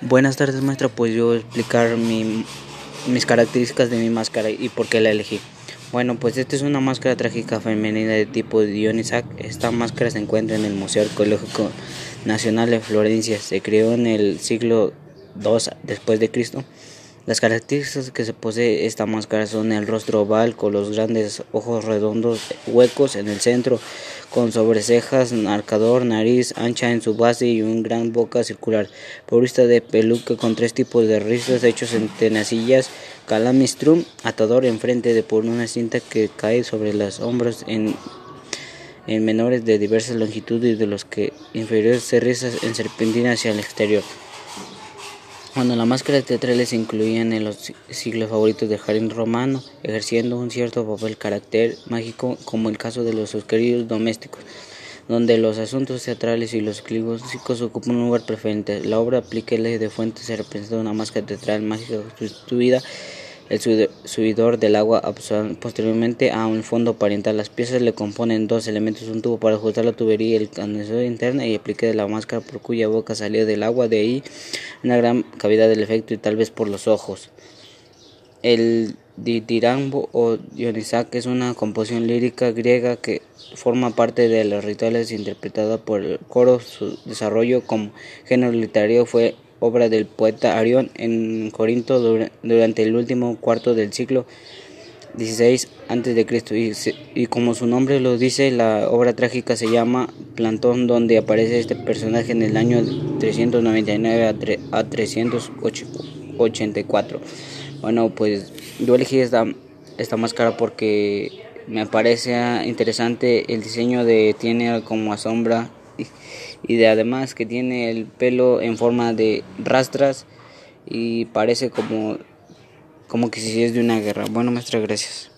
Buenas tardes, maestra. Pues yo voy a explicar mi, mis características de mi máscara y por qué la elegí. Bueno, pues esta es una máscara trágica femenina de tipo Dionysac. Esta máscara se encuentra en el Museo Arqueológico Nacional de Florencia. Se creó en el siglo II después de Cristo. Las características que se posee esta máscara son el rostro oval con los grandes ojos redondos huecos en el centro, con sobrecejas, arcador, nariz ancha en su base y una gran boca circular, provista de peluca con tres tipos de rizos hechos en tenacillas, calamistrum, atador enfrente de por una cinta que cae sobre los hombros en en menores de diversas longitudes de los que inferiores se rizas en serpentina hacia el exterior. Cuando las máscaras teatrales se incluían en los siglos favoritos del jardín romano, ejerciendo un cierto papel carácter mágico, como el caso de los queridos domésticos, donde los asuntos teatrales y los clínicos ocupan un lugar preferente. La obra ley de Fuentes se representa una máscara teatral mágica constituida el subidor del agua posteriormente a un fondo parental. Las piezas le componen dos elementos, un tubo para ajustar la tubería, el condensador interno y aplique de la máscara por cuya boca salía del agua, de ahí una gran cavidad del efecto y tal vez por los ojos. El ditirambo o Dionisac es una composición lírica griega que forma parte de los rituales interpretada por el coro. Su desarrollo como género literario fue obra del poeta Arión en Corinto durante el último cuarto del siglo XVI a.C. Y, y como su nombre lo dice, la obra trágica se llama Plantón, donde aparece este personaje en el año 399 a, 384. Bueno, pues yo elegí esta, esta máscara porque me parece interesante el diseño de tiene como sombra y de además que tiene el pelo en forma de rastras y parece como como que si es de una guerra. Bueno, maestra, gracias.